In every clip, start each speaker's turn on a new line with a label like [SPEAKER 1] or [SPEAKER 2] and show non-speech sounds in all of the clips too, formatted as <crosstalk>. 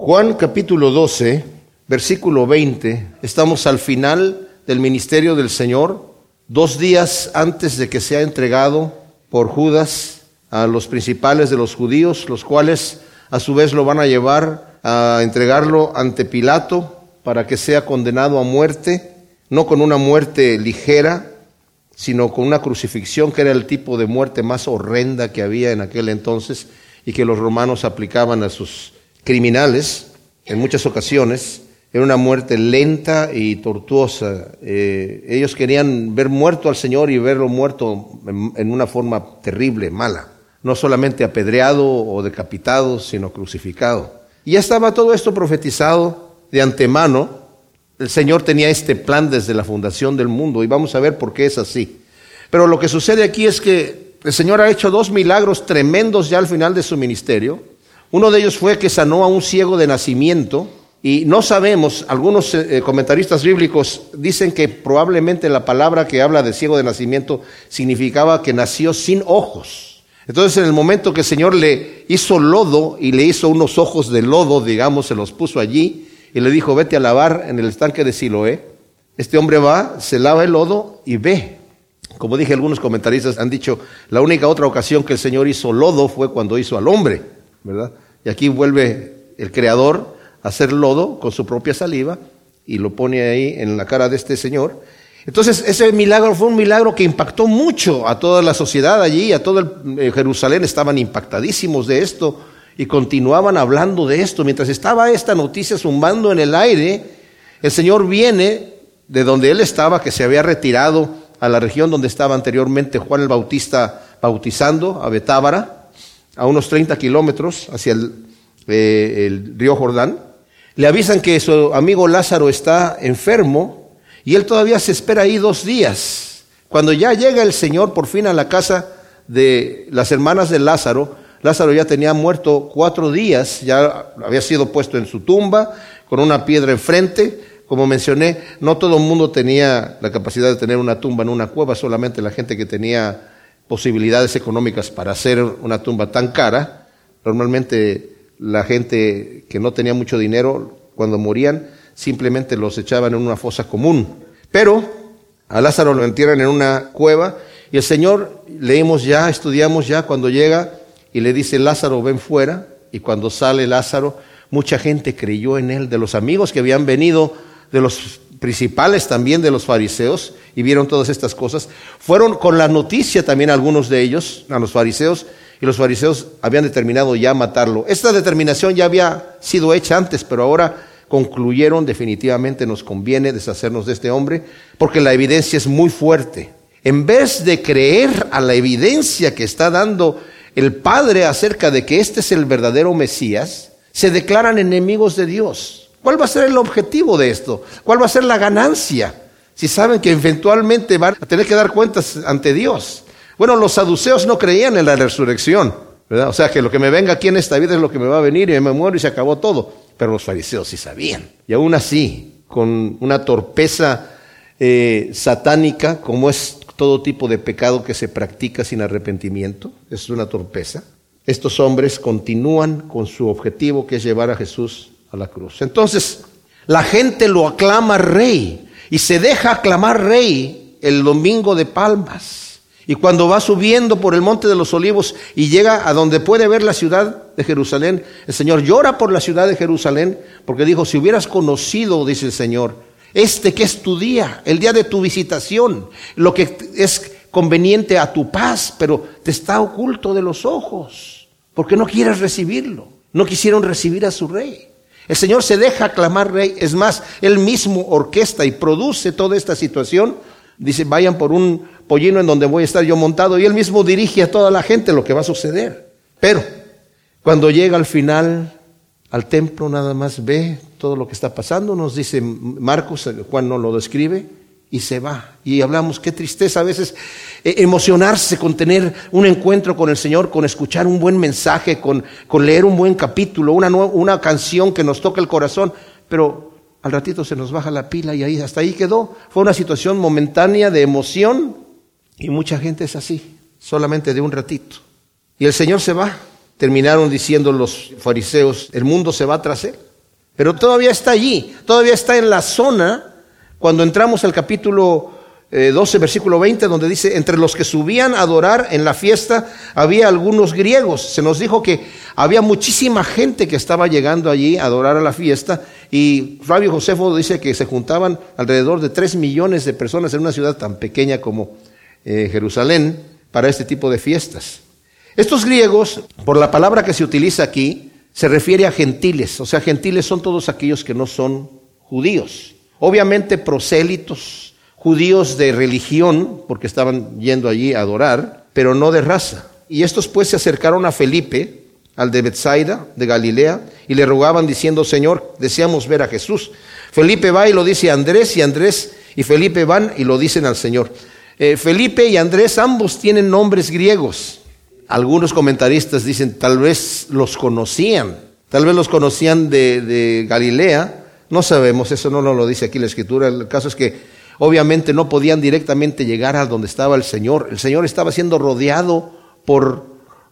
[SPEAKER 1] Juan capítulo 12, versículo 20, estamos al final del ministerio del Señor, dos días antes de que sea entregado por Judas a los principales de los judíos, los cuales a su vez lo van a llevar a entregarlo ante Pilato para que sea condenado a muerte, no con una muerte ligera, sino con una crucifixión que era el tipo de muerte más horrenda que había en aquel entonces y que los romanos aplicaban a sus criminales en muchas ocasiones. Era una muerte lenta y tortuosa. Eh, ellos querían ver muerto al Señor y verlo muerto en una forma terrible, mala. No solamente apedreado o decapitado, sino crucificado. Y ya estaba todo esto profetizado de antemano. El Señor tenía este plan desde la fundación del mundo y vamos a ver por qué es así. Pero lo que sucede aquí es que el Señor ha hecho dos milagros tremendos ya al final de su ministerio. Uno de ellos fue que sanó a un ciego de nacimiento y no sabemos, algunos eh, comentaristas bíblicos dicen que probablemente la palabra que habla de ciego de nacimiento significaba que nació sin ojos. Entonces en el momento que el Señor le hizo lodo y le hizo unos ojos de lodo, digamos, se los puso allí y le dijo, vete a lavar en el estanque de Siloé, este hombre va, se lava el lodo y ve. Como dije, algunos comentaristas han dicho, la única otra ocasión que el Señor hizo lodo fue cuando hizo al hombre. Y aquí vuelve el creador a hacer lodo con su propia saliva y lo pone ahí en la cara de este señor. Entonces, ese milagro fue un milagro que impactó mucho a toda la sociedad allí, a todo el, eh, Jerusalén estaban impactadísimos de esto y continuaban hablando de esto. Mientras estaba esta noticia zumbando en el aire, el Señor viene de donde él estaba, que se había retirado a la región donde estaba anteriormente Juan el Bautista bautizando, a Betábara, a unos 30 kilómetros hacia eh, el, río Jordán. Le avisan que su amigo Lázaro está enfermo y él todavía se espera ahí dos días. Cuando ya llega el Señor por fin a la casa de las hermanas de Lázaro, Lázaro ya tenía muerto cuatro días, ya había sido puesto en su tumba con una piedra enfrente. Como mencioné, no todo el mundo tenía la capacidad de tener una tumba en una cueva, solamente la gente que tenía posibilidades económicas para hacer una tumba tan cara. Normalmente la gente que no tenía mucho dinero, cuando morían, simplemente los echaban en una fosa común. Pero a Lázaro lo entierran en una cueva y el Señor, leímos ya, estudiamos ya, cuando llega y le dice, Lázaro, ven fuera. Y cuando sale Lázaro, mucha gente creyó en él, de los amigos que habían venido, de los principales también de los fariseos y vieron todas estas cosas. Fueron con la noticia también algunos de ellos, a los fariseos, y los fariseos habían determinado ya matarlo. Esta determinación ya había sido hecha antes, pero ahora concluyeron definitivamente nos conviene deshacernos de este hombre, porque la evidencia es muy fuerte. En vez de creer a la evidencia que está dando el Padre acerca de que este es el verdadero Mesías, se declaran enemigos de Dios. ¿Cuál va a ser el objetivo de esto? ¿Cuál va a ser la ganancia? Si saben que eventualmente van a tener que dar cuentas ante Dios. Bueno, los saduceos no creían en la resurrección. O sea, que lo que me venga aquí en esta vida es lo que me va a venir y me muero y se acabó todo. Pero los fariseos sí sabían. Y aún así, con una torpeza eh, satánica, como es todo tipo de pecado que se practica sin arrepentimiento, es una torpeza. Estos hombres continúan con su objetivo que es llevar a Jesús a la cruz. Entonces, la gente lo aclama rey y se deja aclamar rey el domingo de palmas. Y cuando va subiendo por el monte de los olivos y llega a donde puede ver la ciudad de Jerusalén, el Señor llora por la ciudad de Jerusalén porque dijo, si hubieras conocido, dice el Señor, este que es tu día, el día de tu visitación, lo que es conveniente a tu paz, pero te está oculto de los ojos, porque no quieres recibirlo. No quisieron recibir a su rey. El Señor se deja aclamar rey. Es más, Él mismo orquesta y produce toda esta situación. Dice, vayan por un pollino en donde voy a estar yo montado. Y Él mismo dirige a toda la gente lo que va a suceder. Pero, cuando llega al final, al templo, nada más ve todo lo que está pasando. Nos dice Marcos, Juan no lo describe y se va. Y hablamos, qué tristeza a veces eh, emocionarse con tener un encuentro con el Señor, con escuchar un buen mensaje, con, leer un buen capítulo, una, una canción que nos toque el corazón, pero al ratito se nos baja la pila y ahí hasta ahí quedó. Fue una situación momentánea de emoción y mucha gente es así, solamente de un ratito. Y el Señor se va. Terminaron diciendo los fariseos, el mundo se va tras él. Pero todavía está allí, todavía está en la zona cuando entramos al capítulo 12, eh, versículo 20, donde dice, entre los que subían a adorar en la fiesta había algunos griegos. Se nos dijo que había muchísima gente que estaba llegando allí a adorar a la fiesta y Flavio Josefo dice que se juntaban alrededor de 3 millones de personas en una ciudad tan pequeña como eh, Jerusalén para este tipo de fiestas. Estos griegos, por la palabra que se utiliza aquí, se refiere a gentiles, o sea, gentiles son todos aquellos que no son judíos. Obviamente prosélitos, judíos de religión, porque estaban yendo allí a adorar, pero no de raza. Y estos pues se acercaron a Felipe, al de Bethsaida, de Galilea, y le rogaban diciendo, Señor, deseamos ver a Jesús. Felipe va y lo dice a Andrés, y Andrés y Felipe van y lo dicen al Señor. Eh, Felipe y Andrés ambos tienen nombres griegos. Algunos comentaristas dicen tal vez los conocían, tal vez los conocían de, Galilea, no sabemos, eso no lo dice aquí la escritura, el caso es que obviamente no podían directamente llegar a donde estaba el Señor, el Señor estaba siendo rodeado por,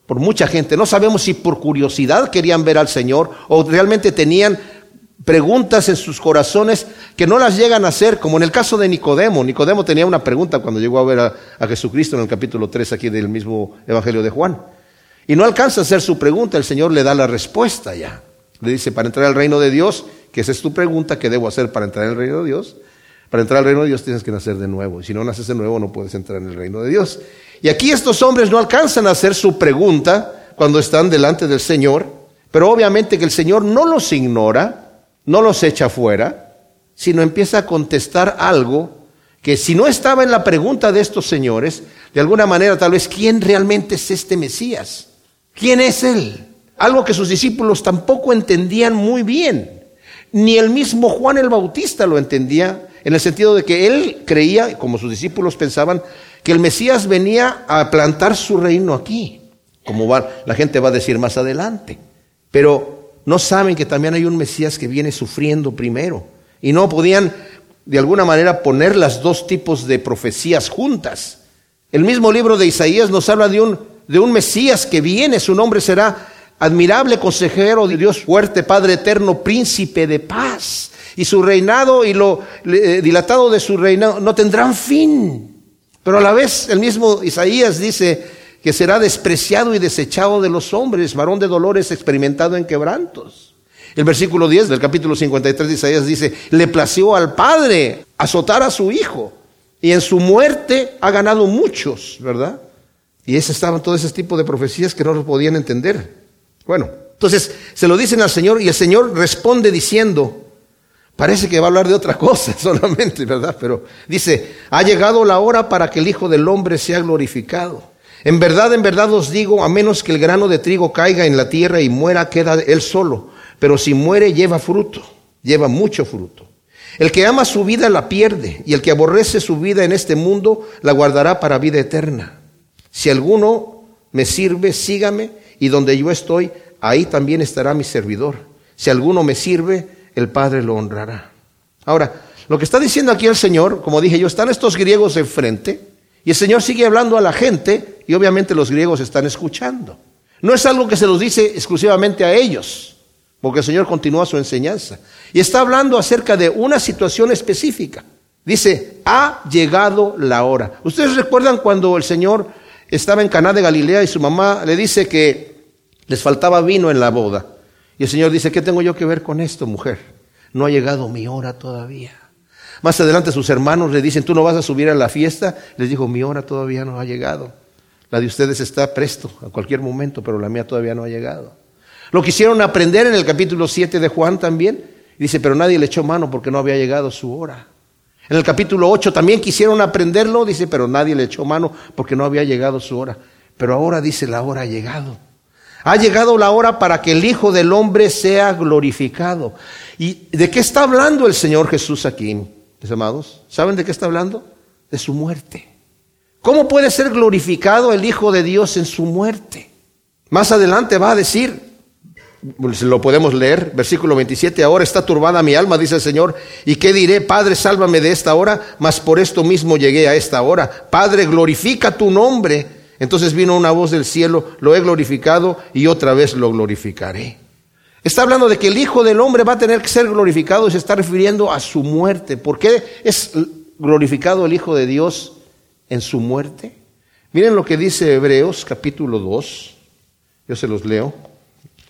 [SPEAKER 1] por mucha gente, no sabemos si por curiosidad querían ver al Señor o realmente tenían preguntas en sus corazones que no las llegan a hacer, como en el caso de Nicodemo. Nicodemo tenía una pregunta cuando llegó a ver a, Jesucristo en el capítulo 3 aquí del mismo Evangelio de Juan. Y no alcanza a hacer su pregunta, el Señor le da la respuesta ya. Le dice, para entrar al reino de Dios, que esa es tu pregunta, ¿qué debo hacer para entrar al reino de Dios? Para entrar al reino de Dios tienes que nacer de nuevo. Y si no naces de nuevo no puedes entrar en el reino de Dios. Y aquí estos hombres no alcanzan a hacer su pregunta cuando están delante del Señor, pero obviamente que el Señor no los ignora, no los echa fuera, sino empieza a contestar algo que si no estaba en la pregunta de estos señores, de alguna manera tal vez, ¿quién realmente es este Mesías? ¿Quién es Él? Algo que sus discípulos tampoco entendían muy bien. Ni el mismo Juan el Bautista lo entendía, en el sentido de que él creía, como sus discípulos pensaban, que el Mesías venía a plantar su reino aquí, como va, la gente va a decir más adelante. Pero no saben que también hay un Mesías que viene sufriendo primero. Y no podían de alguna manera poner las dos tipos de profecías juntas. El mismo libro de Isaías nos habla de un, de un Mesías que viene, su nombre será admirable consejero de Dios fuerte, Padre eterno, príncipe de paz. Y su reinado y lo eh, dilatado de su reinado no tendrán fin. Pero a la vez el mismo Isaías dice, que será despreciado y desechado de los hombres, varón de dolores experimentado en quebrantos. El versículo 10 del capítulo 53 de Isaías dice, le plació al Padre azotar a su Hijo y en su muerte ha ganado muchos, ¿verdad? Y ese estaban todo ese tipo de profecías que no lo podían entender. Bueno, entonces se lo dicen al Señor y el Señor responde diciendo, parece que va a hablar de otra <laughs> cosa solamente, ¿verdad? Pero dice, ha llegado la hora para que el Hijo del Hombre sea glorificado. En verdad, en verdad os digo, a menos que el grano de trigo caiga en la tierra y muera, queda él solo. Pero si muere, lleva fruto, lleva mucho fruto. El que ama su vida la pierde, y el que aborrece su vida en este mundo la guardará para vida eterna. Si alguno me sirve, sígame, y donde yo estoy, ahí también estará mi servidor. Si alguno me sirve, el Padre lo honrará. Ahora, lo que está diciendo aquí el Señor, como dije yo, están estos griegos enfrente, y el Señor sigue hablando a la gente y obviamente los griegos están escuchando. No es algo que se los dice exclusivamente a ellos, porque el Señor continúa su enseñanza. Y está hablando acerca de una situación específica. Dice, ha llegado la hora. ¿Ustedes recuerdan cuando el Señor estaba en Caná de Galilea y su mamá le dice que les faltaba vino en la boda? Y el Señor dice, ¿qué tengo yo que ver con esto, mujer? No ha llegado mi hora todavía. Más adelante sus hermanos le dicen, tú no vas a subir a la fiesta. Les dijo, mi hora todavía no ha llegado. La de ustedes está presto a cualquier momento, pero la mía todavía no ha llegado. Lo quisieron aprender en el capítulo 7 de Juan también. Dice, pero nadie le echó mano porque no había llegado su hora. En el capítulo 8 también quisieron aprenderlo. Dice, pero nadie le echó mano porque no había llegado su hora. Pero ahora dice, la hora ha llegado. Ha llegado la hora para que el Hijo del Hombre sea glorificado. ¿Y de qué está hablando el Señor Jesús aquí? mis amados, ¿saben de qué está hablando? De su muerte. ¿Cómo puede ser glorificado el Hijo de Dios en su muerte? Más adelante va a decir, lo podemos leer, versículo 27, ahora está turbada mi alma, dice el Señor, ¿y qué diré? Padre, sálvame de esta hora, mas por esto mismo llegué a esta hora. Padre, glorifica tu nombre. Entonces vino una voz del cielo, lo he glorificado y otra vez lo glorificaré. Está hablando de que el Hijo del Hombre va a tener que ser glorificado y se está refiriendo a su muerte. ¿Por qué es glorificado el Hijo de Dios en su muerte? Miren lo que dice Hebreos capítulo 2. Yo se los leo,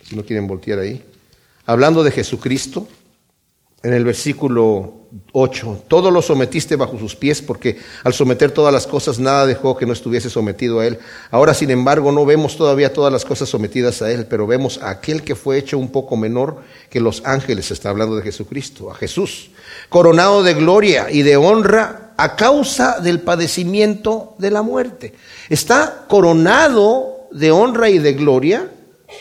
[SPEAKER 1] si no quieren voltear ahí. Hablando de Jesucristo, en el versículo 8, todo lo sometiste bajo sus pies, porque al someter todas las cosas nada dejó que no estuviese sometido a él. Ahora, sin embargo, no vemos todavía todas las cosas sometidas a él, pero vemos a aquel que fue hecho un poco menor que los ángeles, está hablando de Jesucristo, a Jesús, coronado de gloria y de honra a causa del padecimiento de la muerte. Está coronado de honra y de gloria,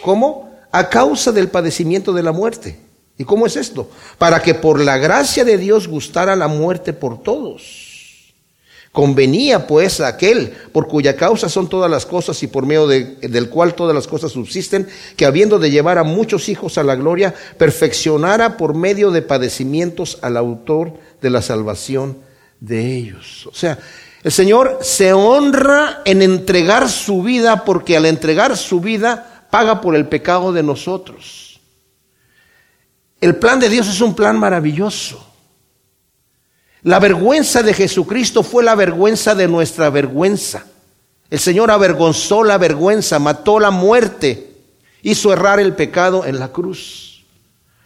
[SPEAKER 1] ¿cómo? A causa del padecimiento de la muerte. ¿Y cómo es esto? Para que por la gracia de Dios gustara la muerte por todos. Convenía pues a aquel por cuya causa son todas las cosas y por medio del cual todas las cosas subsisten, que habiendo de llevar a muchos hijos a la gloria, perfeccionara por medio de padecimientos al autor de la salvación de ellos. O sea, el Señor se honra en entregar su vida porque al entregar su vida paga por el pecado de nosotros. El plan de Dios es un plan maravilloso. La vergüenza de Jesucristo fue la vergüenza de nuestra vergüenza. El Señor avergonzó la vergüenza, mató la muerte, hizo errar el pecado en la cruz.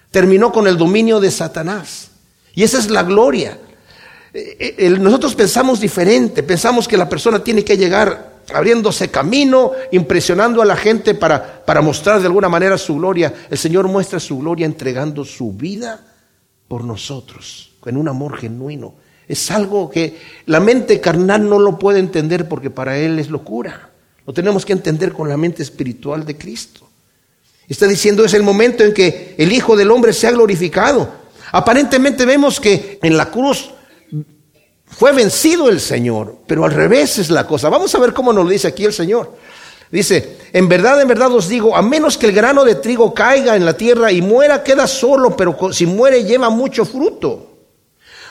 [SPEAKER 1] Terminó con el dominio de Satanás. Y esa es la gloria. Eh, eh, nosotros pensamos diferente, pensamos que la persona tiene que llegar abriéndose camino, impresionando a la gente para, para mostrar de alguna manera su gloria. El Señor muestra su gloria entregando su vida por nosotros, con un amor genuino. Es algo que la mente carnal no lo puede entender porque para Él es locura. Lo tenemos que entender con la mente espiritual de Cristo. Está diciendo es el momento en que el Hijo del Hombre se ha glorificado. Aparentemente vemos que en la cruz fue vencido el Señor, pero al revés es la cosa. Vamos a ver cómo nos lo dice aquí el Señor. Dice, en verdad, en verdad os digo, a menos que el grano de trigo caiga en la tierra y muera, queda solo, pero si muere lleva mucho fruto.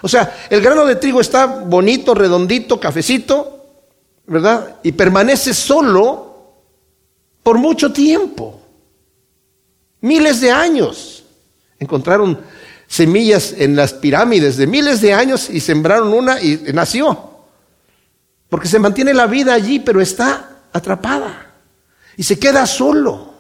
[SPEAKER 1] O sea, el grano de trigo está bonito, redondito, cafecito, ¿verdad? Y permanece solo por mucho tiempo, miles de años. Encontraron semillas en las pirámides de miles de años y sembraron una y nació. Porque se mantiene la vida allí, pero está atrapada. Y se queda solo.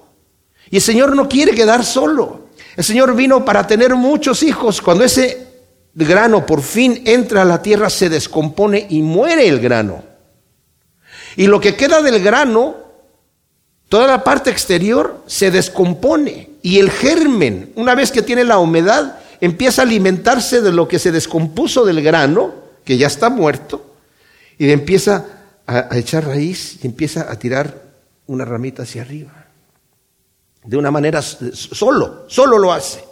[SPEAKER 1] Y el Señor no quiere quedar solo. El Señor vino para tener muchos hijos. Cuando ese grano por fin entra a la tierra, se descompone y muere el grano. Y lo que queda del grano, toda la parte exterior, se descompone. Y el germen, una vez que tiene la humedad, empieza a alimentarse de lo que se descompuso del grano, que ya está muerto, y empieza a, echar raíz y empieza a tirar una ramita hacia arriba. De una manera solo, solo lo hace,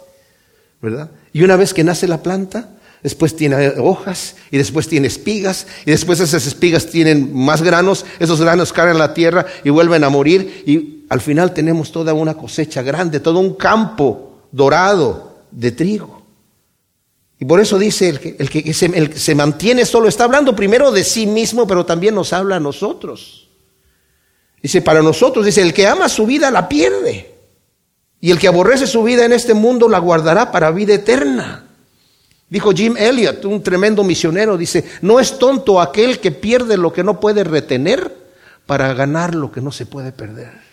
[SPEAKER 1] ¿verdad? Y una vez que nace la planta, después tiene hojas y después tiene espigas y después esas espigas tienen más granos, esos granos caen en la tierra y vuelven a morir y al final tenemos toda una cosecha grande, todo un campo dorado de trigo. Y por eso dice el que, el que se, se mantiene solo, está hablando primero de sí mismo, pero también nos habla a nosotros. Dice, para nosotros, dice, el que ama su vida la pierde. Y el que aborrece su vida en este mundo la guardará para vida eterna. Dijo Jim Elliot, un tremendo misionero, dice, no es tonto aquel que pierde lo que no puede retener para ganar lo que no se puede perder.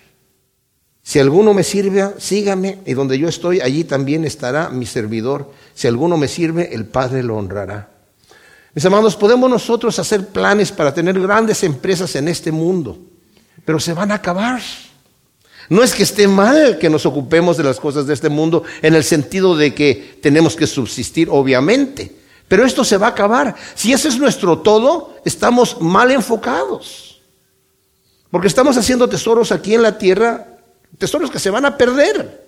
[SPEAKER 1] Si alguno me sirve, sígame, y donde yo estoy, allí también estará mi servidor. Si alguno me sirve, el Padre lo honrará. Mis amados, podemos nosotros hacer planes para tener grandes empresas en este mundo, pero se van a acabar. No es que esté mal que nos ocupemos de las cosas de este mundo en el sentido de que tenemos que subsistir, obviamente, pero esto se va a acabar. Si ese es nuestro todo, estamos mal enfocados, porque estamos haciendo tesoros aquí en la tierra Tesoros que se van a perder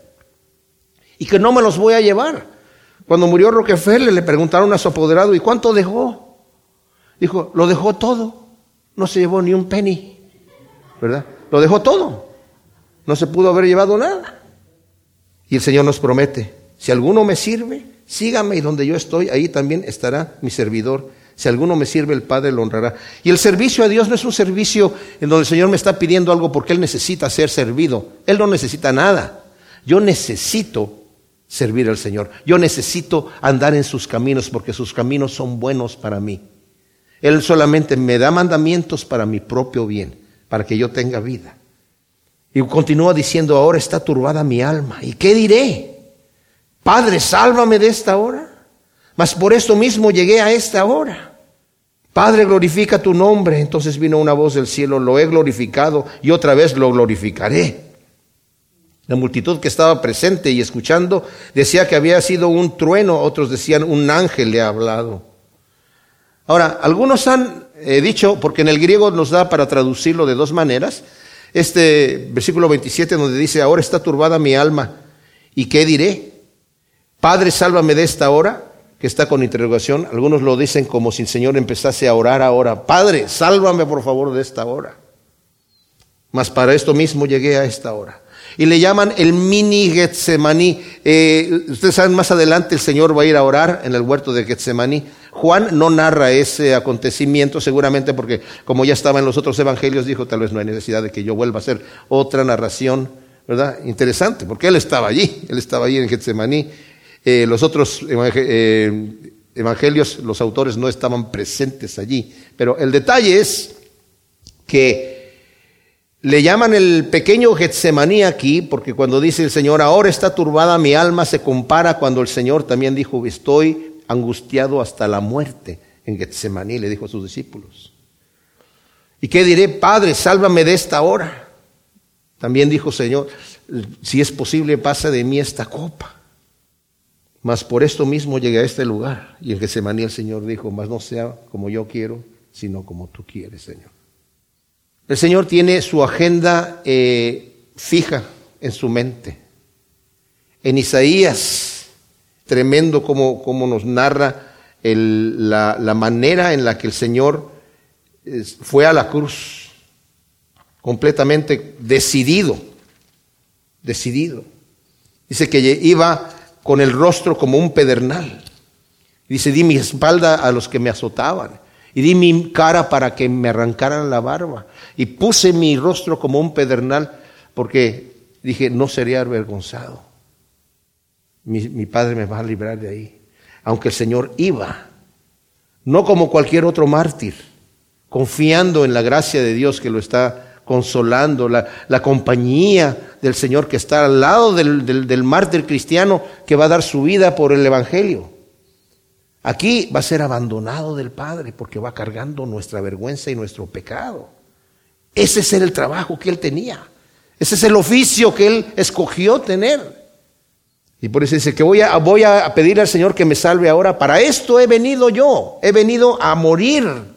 [SPEAKER 1] y que no me los voy a llevar. Cuando murió Rockefeller le preguntaron a su apoderado, ¿y cuánto dejó? Dijo, lo dejó todo, no se llevó ni un penny, ¿verdad? Lo dejó todo, no se pudo haber llevado nada. Y el Señor nos promete, si alguno me sirve, sígame y donde yo estoy, ahí también estará mi servidor si alguno me sirve, el Padre lo honrará. Y el servicio a Dios no es un servicio en donde el Señor me está pidiendo algo porque Él necesita ser servido. Él no necesita nada. Yo necesito servir al Señor. Yo necesito andar en sus caminos porque sus caminos son buenos para mí. Él solamente me da mandamientos para mi propio bien, para que yo tenga vida. Y continúa diciendo, ahora está turbada mi alma. ¿Y qué diré? Padre, sálvame de esta hora. Mas por esto mismo llegué a esta hora. Padre, glorifica tu nombre. Entonces vino una voz del cielo, lo he glorificado y otra vez lo glorificaré. La multitud que estaba presente y escuchando decía que había sido un trueno, otros decían un ángel le ha hablado. Ahora, algunos han eh, dicho, porque en el griego nos da para traducirlo de dos maneras, este versículo 27 donde dice, ahora está turbada mi alma, ¿y qué diré? Padre, sálvame de esta hora, que está con interrogación. Algunos lo dicen como si el Señor empezase a orar ahora, Padre, sálvame por favor de esta hora. Mas para esto mismo llegué a esta hora y le llaman el mini Getsemaní. Eh, ustedes saben, más adelante el Señor va a ir a orar en el huerto de Getsemaní. Juan no narra ese acontecimiento, seguramente porque como ya estaba en los otros evangelios, dijo tal vez no hay necesidad de que yo vuelva a hacer otra narración, ¿verdad? Interesante, porque él estaba allí, él estaba allí en Getsemaní. Eh, los otros eh, evangelios, los autores no estaban presentes allí. Pero el detalle es que le llaman el pequeño Getsemaní aquí, porque cuando dice el Señor, ahora está turbada mi alma, se compara cuando el Señor también dijo, estoy angustiado hasta la muerte en Getsemaní, le dijo a sus discípulos. ¿Y qué diré, Padre, sálvame de esta hora? También dijo, Señor, si es posible, pasa de mí esta copa. Mas por esto mismo llegué a este lugar. Y en Getsemaní el Señor dijo, mas no sea como yo quiero, sino como tú quieres, Señor. El Señor tiene su agenda eh, fija en su mente. En Isaías, tremendo como, como nos narra la, la, manera en la que el Señor fue a la cruz, completamente decidido, decidido. Dice que iba con el rostro como un pedernal. Dice, di mi espalda a los que me azotaban y di mi cara para que me arrancaran la barba. Y puse mi rostro como un pedernal porque dije, no sería avergonzado. Mi, mi padre me va a librar de ahí. Aunque el Señor iba, no como cualquier otro mártir, confiando en la gracia de Dios que lo está consolando, la, la compañía del Señor que está al lado del, del mártir cristiano que va a dar su vida por el Evangelio. Aquí va a ser abandonado del Padre porque va cargando nuestra vergüenza y nuestro pecado. Ese es el trabajo que él tenía. Ese es el oficio que él escogió tener. Y por eso dice que voy a, voy a pedir al Señor que me salve ahora. Para esto he venido yo. He venido a morir.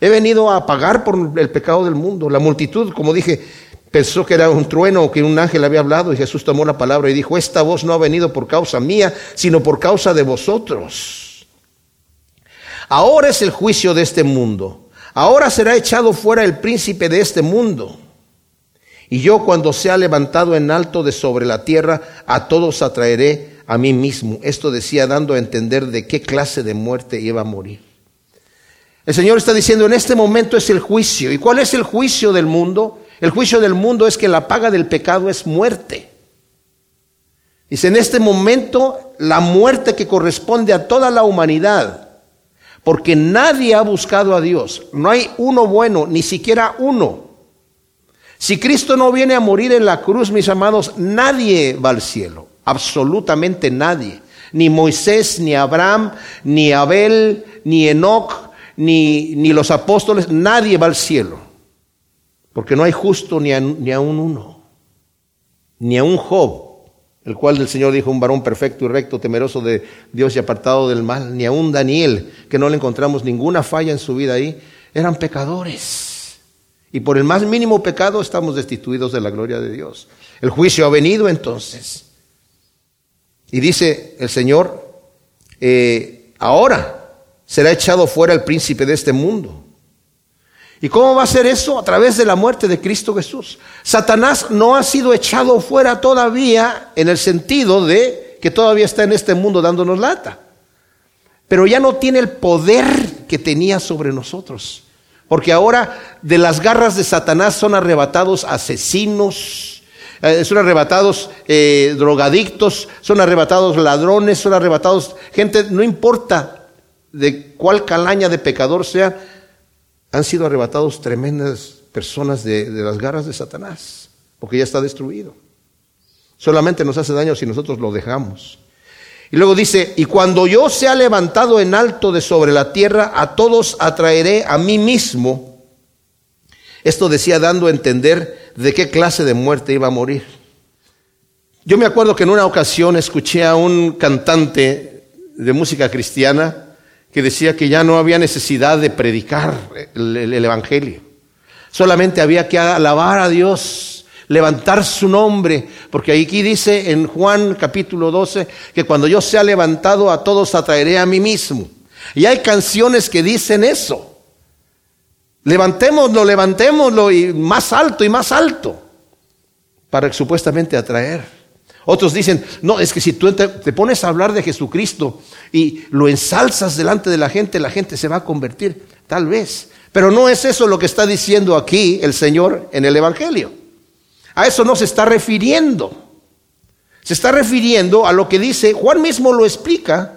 [SPEAKER 1] He venido a pagar por el pecado del mundo. La multitud, como dije, pensó que era un trueno o que un ángel había hablado y Jesús tomó la palabra y dijo, esta voz no ha venido por causa mía, sino por causa de vosotros. Ahora es el juicio de este mundo. Ahora será echado fuera el príncipe de este mundo. Y yo cuando sea levantado en alto de sobre la tierra, a todos atraeré a mí mismo. Esto decía dando a entender de qué clase de muerte iba a morir. El Señor está diciendo, en este momento es el juicio. ¿Y cuál es el juicio del mundo? El juicio del mundo es que la paga del pecado es muerte. Dice, en este momento la muerte que corresponde a toda la humanidad porque nadie ha buscado a Dios. No hay uno bueno, ni siquiera uno. Si Cristo no viene a morir en la cruz, mis amados, nadie va al cielo. Absolutamente nadie. Ni Moisés, ni Abraham, ni Abel, ni Enoch, ni, ni los apóstoles, nadie va al cielo. Porque no hay justo ni a, ni a un uno, ni a un Job el cual el Señor dijo un varón perfecto y recto, temeroso de Dios y apartado del mal, ni a un Daniel, que no le encontramos ninguna falla en su vida ahí, eran pecadores. Y por el más mínimo pecado estamos destituidos de la gloria de Dios. El juicio ha venido entonces. Y dice el Señor, eh, ahora será echado fuera el príncipe de este mundo. ¿Y cómo va a ser eso? A través de la muerte de Cristo Jesús. Satanás no ha sido echado fuera todavía en el sentido de que todavía está en este mundo dándonos lata. Pero ya no tiene el poder que tenía sobre nosotros. Porque ahora de las garras de Satanás son arrebatados asesinos, Eh, son arrebatados eh, drogadictos, son arrebatados ladrones, son arrebatados gente, no importa de cuál calaña de pecador sea, han sido arrebatados tremendas personas de, de las garras de Satanás, porque ya está destruido. Solamente nos hace daño si nosotros lo dejamos. Y luego dice, y cuando yo sea levantado en alto de sobre la tierra, a todos atraeré a mí mismo. Esto decía dando a entender de qué clase de muerte iba a morir. Yo me acuerdo que en una ocasión escuché a un cantante de música cristiana que decía que ya no había necesidad de predicar el, el Evangelio. Solamente había que alabar a Dios levantar su nombre, porque aquí dice en Juan capítulo 12 que cuando yo sea levantado a todos atraeré a mí mismo. Y hay canciones que dicen eso. Levantémoslo, levantémoslo y más alto y más alto para supuestamente atraer. Otros dicen, no, es que si tú te, pones a hablar de Jesucristo y lo ensalzas delante de la gente, la gente se va a convertir, tal vez. Pero no es eso lo que está diciendo aquí el Señor en el Evangelio. A eso no se está refiriendo. Se está refiriendo a lo que dice, Juan mismo lo explica.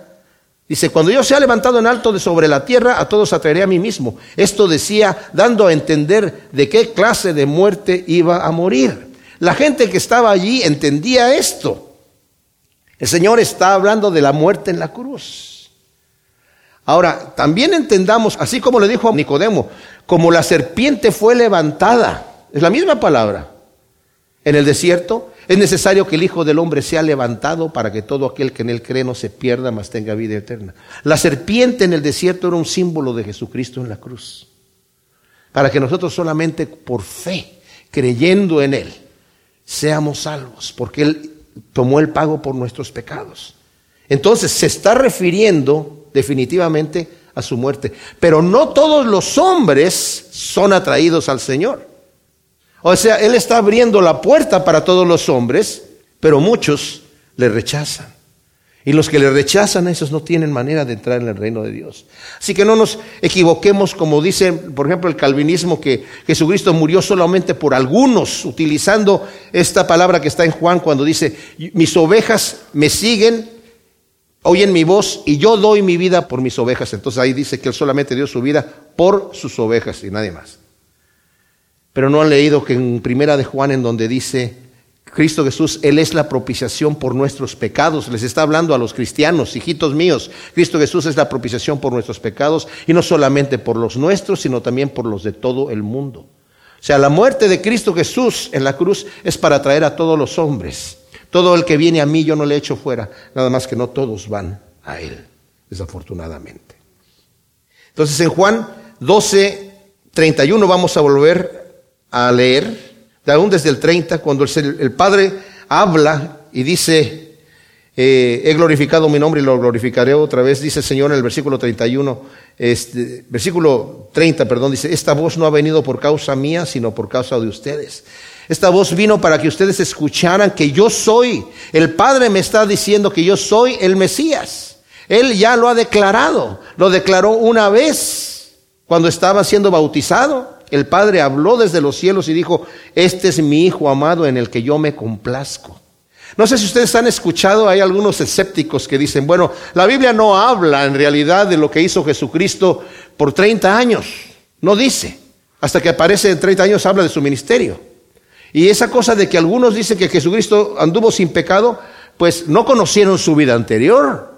[SPEAKER 1] Dice, cuando yo sea levantado en alto de sobre la tierra, a todos atraeré a mí mismo. Esto decía, dando a entender de qué clase de muerte iba a morir. La gente que estaba allí entendía esto. El Señor está hablando de la muerte en la cruz. Ahora, también entendamos, así como le dijo a Nicodemo, como la serpiente fue levantada, es la misma palabra, en el desierto, es necesario que el Hijo del Hombre sea levantado para que todo aquel que en él cree no se pierda, mas tenga vida eterna. La serpiente en el desierto era un símbolo de Jesucristo en la cruz. Para que nosotros solamente por fe, creyendo en Él, seamos salvos, porque Él tomó el pago por nuestros pecados. Entonces se está refiriendo definitivamente a su muerte. Pero no todos los hombres son atraídos al Señor. O sea, Él está abriendo la puerta para todos los hombres, pero muchos le rechazan. Y los que le rechazan, esos no tienen manera de entrar en el reino de Dios. Así que no nos equivoquemos, como dice, por ejemplo, el calvinismo, que Jesucristo murió solamente por algunos, utilizando esta palabra que está en Juan cuando dice, mis ovejas me siguen, oyen mi voz y yo doy mi vida por mis ovejas. Entonces ahí dice que Él solamente dio su vida por sus ovejas y nadie más. Pero no han leído que en Primera de Juan, en donde dice Cristo Jesús, Él es la propiciación por nuestros pecados. Les está hablando a los cristianos, hijitos míos. Cristo Jesús es la propiciación por nuestros pecados y no solamente por los nuestros, sino también por los de todo el mundo. O sea, la muerte de Cristo Jesús en la cruz es para traer a todos los hombres. Todo el que viene a mí yo no le echo fuera, nada más que no todos van a Él, desafortunadamente. Entonces en Juan 12, 31 vamos a volver a leer, aún desde el 30, cuando el, Padre habla y dice, eh, he glorificado mi nombre y lo glorificaré otra vez, dice el Señor en el versículo 31, este, versículo 30, perdón, dice, esta voz no ha venido por causa mía, sino por causa de ustedes. Esta voz vino para que ustedes escucharan que yo soy. El Padre me está diciendo que yo soy el Mesías. Él ya lo ha declarado. Lo declaró una vez cuando estaba siendo bautizado el Padre habló desde los cielos y dijo, este es mi Hijo amado en el que yo me complazco. No sé si ustedes han escuchado, hay algunos escépticos que dicen, bueno, la Biblia no habla en realidad de lo que hizo Jesucristo por 30 años, no dice, hasta que aparece en 30 años habla de su ministerio. Y esa cosa de que algunos dicen que Jesucristo anduvo sin pecado, pues no conocieron su vida anterior.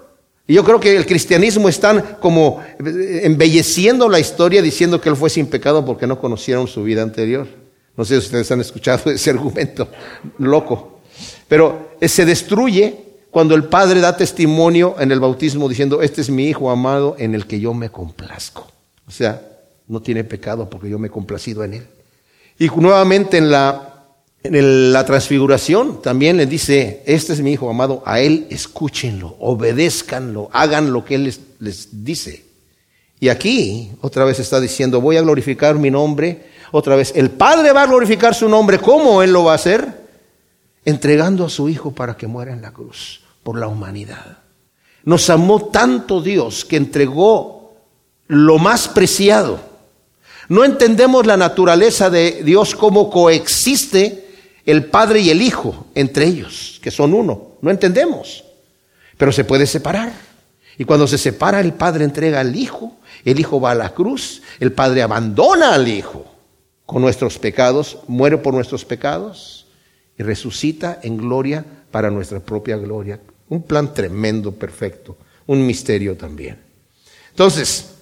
[SPEAKER 1] Y yo creo que el cristianismo están como embelleciendo la historia diciendo que él fue sin pecado porque no conocieron su vida anterior. No sé si ustedes han escuchado <laughs> ese argumento loco. Pero se destruye cuando el Padre da testimonio en el bautismo diciendo, este es mi Hijo amado en el que yo me complazco. O sea, no tiene pecado porque yo me he complacido en él. Y nuevamente en la en la transfiguración también le dice, este es mi hijo amado, a él escúchenlo, obedézcanlo, hagan lo que él les, les, dice. Y aquí otra vez está diciendo, voy a glorificar mi nombre, otra vez, el Padre va a glorificar su nombre, ¿cómo él lo va a hacer? Entregando a su hijo para que muera en la cruz por la humanidad. Nos amó tanto Dios que entregó lo más preciado. No entendemos la naturaleza de Dios como coexiste el Padre y el Hijo entre ellos, que son uno. No entendemos, pero se puede separar. Y cuando se separa, el Padre entrega al Hijo, el Hijo va a la cruz, el Padre abandona al Hijo con nuestros pecados, muere por nuestros pecados y resucita en gloria para nuestra propia gloria. Un plan tremendo, perfecto, un misterio también. Entonces,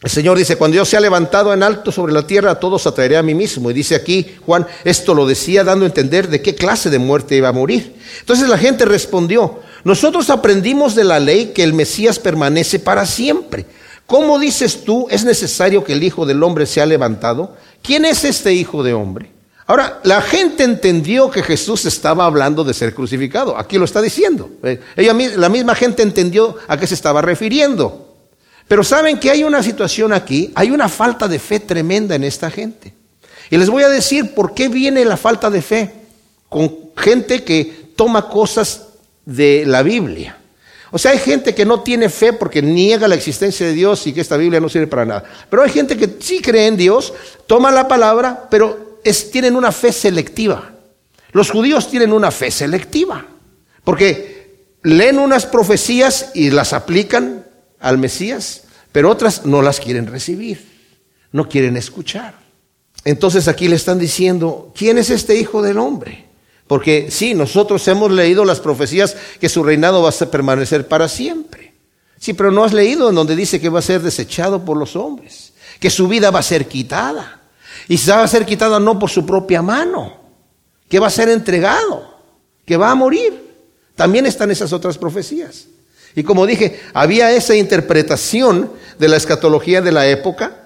[SPEAKER 1] el Señor dice, cuando yo sea levantado en alto sobre la tierra, a todos atraeré a mí mismo. Y dice aquí, Juan, esto lo decía dando a entender de qué clase de muerte iba a morir. Entonces la gente respondió, nosotros aprendimos de la ley que el Mesías permanece para siempre. ¿Cómo dices tú es necesario que el Hijo del Hombre sea levantado? ¿Quién es este Hijo de Hombre? Ahora, la gente entendió que Jesús estaba hablando de ser crucificado. Aquí lo está diciendo. Eh, ella, la misma gente entendió a qué se estaba refiriendo. Pero saben que hay una situación aquí, hay una falta de fe tremenda en esta gente. Y les voy a decir por qué viene la falta de fe con gente que toma cosas de la Biblia. O sea, hay gente que no tiene fe porque niega la existencia de Dios y que esta Biblia no sirve para nada. Pero hay gente que sí cree en Dios, toma la palabra, pero tienen una fe selectiva. Los judíos tienen una fe selectiva, porque leen unas profecías y las aplican al Mesías, pero otras no las quieren recibir, no quieren escuchar. Entonces aquí le están diciendo, ¿quién es este Hijo del Hombre? Porque sí, nosotros hemos leído las profecías que su reinado va a permanecer para siempre. Sí, pero no has leído en donde dice que va a ser desechado por los hombres, que su vida va a ser quitada. Y se va a ser quitada no por su propia mano, que va a ser entregado, que va a morir. También están esas otras profecías. Y como dije, había esa interpretación de la escatología de la época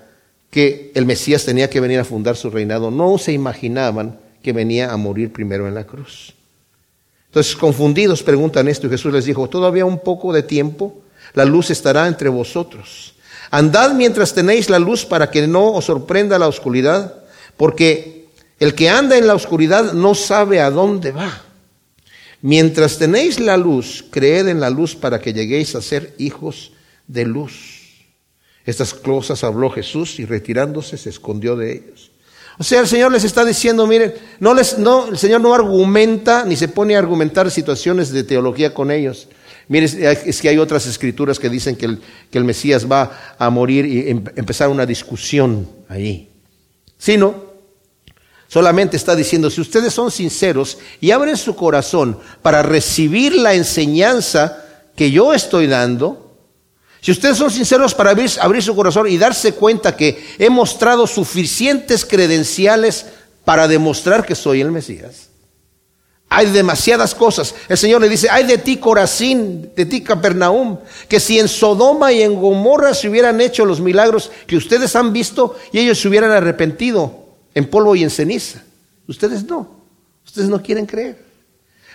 [SPEAKER 1] que el Mesías tenía que venir a fundar su reinado. No se imaginaban que venía a morir primero en la cruz. Entonces, confundidos preguntan esto y Jesús les dijo, todavía un poco de tiempo, la luz estará entre vosotros. Andad mientras tenéis la luz para que no os sorprenda la oscuridad, porque el que anda en la oscuridad no sabe a dónde va. Mientras tenéis la luz, creed en la luz para que lleguéis a ser hijos de luz. Estas cosas habló Jesús y retirándose se escondió de ellos. O sea, el Señor les está diciendo, miren, no les, no, el Señor no argumenta ni se pone a argumentar situaciones de teología con ellos. Miren, es que hay otras escrituras que dicen que el, que el Mesías va a morir y em, empezar una discusión ahí. Sino, Solamente está diciendo, si ustedes son sinceros y abren su corazón para recibir la enseñanza que yo estoy dando, si ustedes son sinceros para abrir, su corazón y darse cuenta que he mostrado suficientes credenciales para demostrar que soy el Mesías, hay demasiadas cosas. El Señor le dice, hay de ti Corazín, de ti Capernaum, que si en Sodoma y en Gomorra se hubieran hecho los milagros que ustedes han visto y ellos se hubieran arrepentido, en polvo y en ceniza. Ustedes no, ustedes no quieren creer.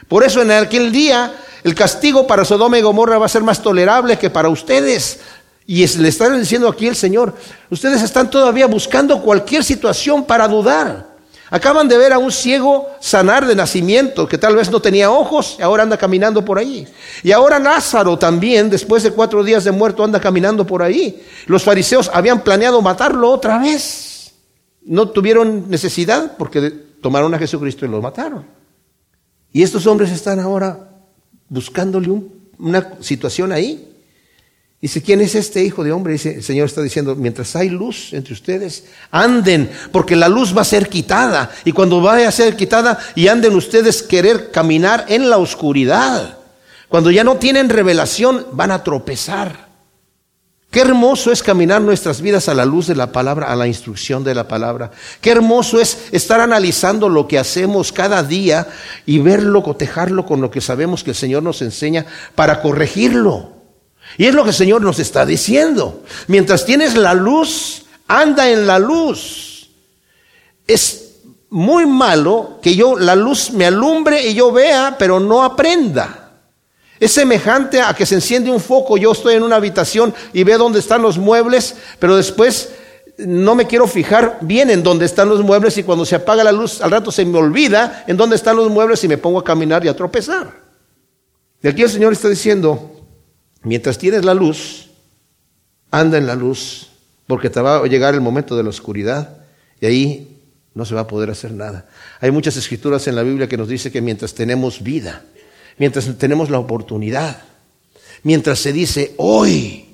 [SPEAKER 1] Por eso en aquel día el castigo para Sodoma y Gomorra va a ser más tolerable que para ustedes. Y le están diciendo aquí el Señor, ustedes están todavía buscando cualquier situación para dudar. Acaban de ver a un ciego sanar de nacimiento, que tal vez no tenía ojos, y ahora anda caminando por ahí. Y ahora Lázaro también, después de cuatro días de muerto, anda caminando por ahí. Los fariseos habían planeado matarlo otra vez no tuvieron necesidad porque tomaron a Jesucristo y lo mataron. Y estos hombres están ahora buscándole una situación ahí. Dice, ¿quién es este hijo de hombre? Dice, el Señor está diciendo, mientras hay luz entre ustedes, anden, porque la luz va a ser quitada. Y cuando vaya a ser quitada y anden ustedes querer caminar en la oscuridad, cuando ya no tienen revelación, van a tropezar. Qué hermoso es caminar nuestras vidas a la luz de la palabra, a la instrucción de la palabra. Qué hermoso es estar analizando lo que hacemos cada día y verlo, cotejarlo con lo que sabemos que el Señor nos enseña para corregirlo. Y es lo que el Señor nos está diciendo. Mientras tienes la luz, anda en la luz. Es muy malo que yo la luz me alumbre y yo vea, pero no aprenda. Es semejante a que se enciende un foco, yo estoy en una habitación y veo dónde están los muebles, pero después no me quiero fijar bien en dónde están los muebles y cuando se apaga la luz al rato se me olvida en dónde están los muebles y me pongo a caminar y a tropezar. Y aquí el Señor está diciendo, mientras tienes la luz, anda en la luz, porque te va a llegar el momento de la oscuridad y ahí no se va a poder hacer nada. Hay muchas escrituras en la Biblia que nos dice que mientras tenemos vida, mientras tenemos la oportunidad, mientras se dice hoy,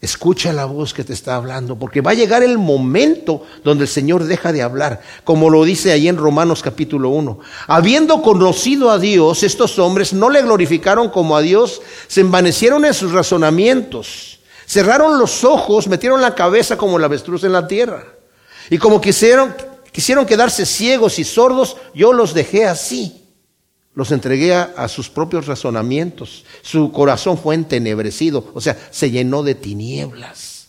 [SPEAKER 1] Escucha la voz que te está hablando, porque va a llegar el momento donde el Señor deja de hablar, como lo dice ahí en Romanos capítulo 1. Habiendo conocido a Dios, estos hombres no le glorificaron como a Dios, se envanecieron en sus razonamientos, cerraron los ojos, metieron la cabeza como la avestruz en la tierra. Y como quisieron, quisieron quedarse ciegos y sordos, yo los dejé así los entregué a, sus propios razonamientos. Su corazón fue entenebrecido, o sea, se llenó de tinieblas.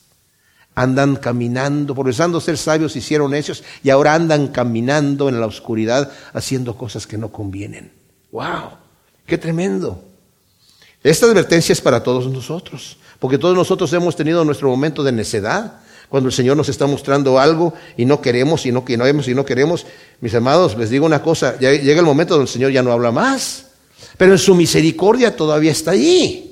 [SPEAKER 1] Andan caminando, profesando ser sabios, hicieron necios y ahora andan caminando en la oscuridad haciendo cosas que no convienen. ¡Wow! ¡Qué tremendo! Esta advertencia es para todos nosotros, porque todos nosotros hemos tenido nuestro momento de necedad, cuando el Señor nos está mostrando algo y no queremos y no, vemos y no queremos, mis amados, les digo una cosa, llega el momento donde el Señor ya no habla más, pero en su misericordia todavía está allí.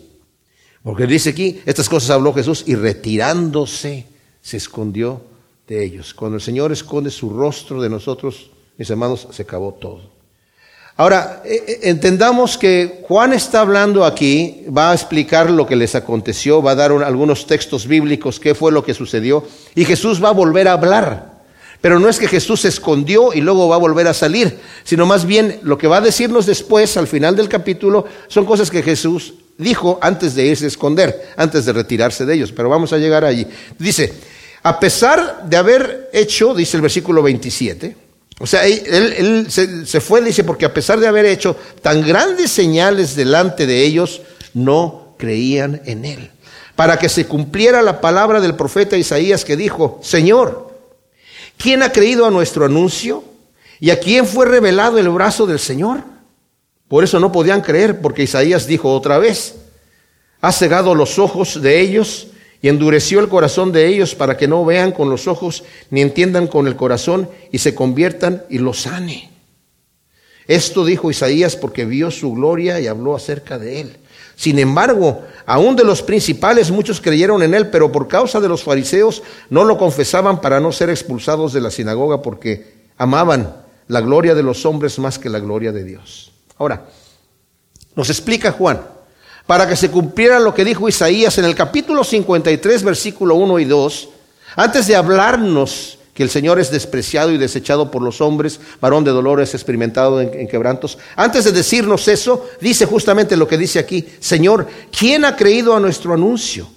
[SPEAKER 1] Porque dice aquí, estas cosas habló Jesús y retirándose se escondió de ellos. Cuando el Señor esconde su rostro de nosotros, mis hermanos, se acabó todo. Ahora, eh, eh, entendamos que Juan está hablando aquí, va a explicar lo que les aconteció, va a dar algunos textos bíblicos, qué fue lo que sucedió, y Jesús va a volver a hablar. Pero no es que Jesús se escondió y luego va a volver a salir, sino más bien lo que va a decirnos después, al final del capítulo, son cosas que Jesús dijo antes de irse a esconder, antes de retirarse de ellos. Pero vamos a llegar allí. Dice, a pesar de haber hecho, dice el versículo 27, o sea, él, se, se, fue, dice, porque a pesar de haber hecho tan grandes señales delante de ellos, no creían en él. Para que se cumpliera la palabra del profeta Isaías que dijo, Señor, ¿quién ha creído a nuestro anuncio? ¿Y a quién fue revelado el brazo del Señor? Por eso no podían creer, porque Isaías dijo otra vez, ha cegado los ojos de ellos y endureció el corazón de ellos para que no vean con los ojos ni entiendan con el corazón y se conviertan y los sane. Esto dijo Isaías porque vio su gloria y habló acerca de él. Sin embargo, aún de los principales muchos creyeron en él, pero por causa de los fariseos no lo confesaban para no ser expulsados de la sinagoga porque amaban la gloria de los hombres más que la gloria de Dios. Ahora, nos explica Juan para que se cumpliera lo que dijo Isaías en el capítulo 53, versículo 1 y 2, antes de hablarnos que el Señor es despreciado y desechado por los hombres, varón de dolores, experimentado en, en, quebrantos. Antes de decirnos eso, dice justamente lo que dice aquí, Señor, ¿quién ha creído a nuestro anuncio?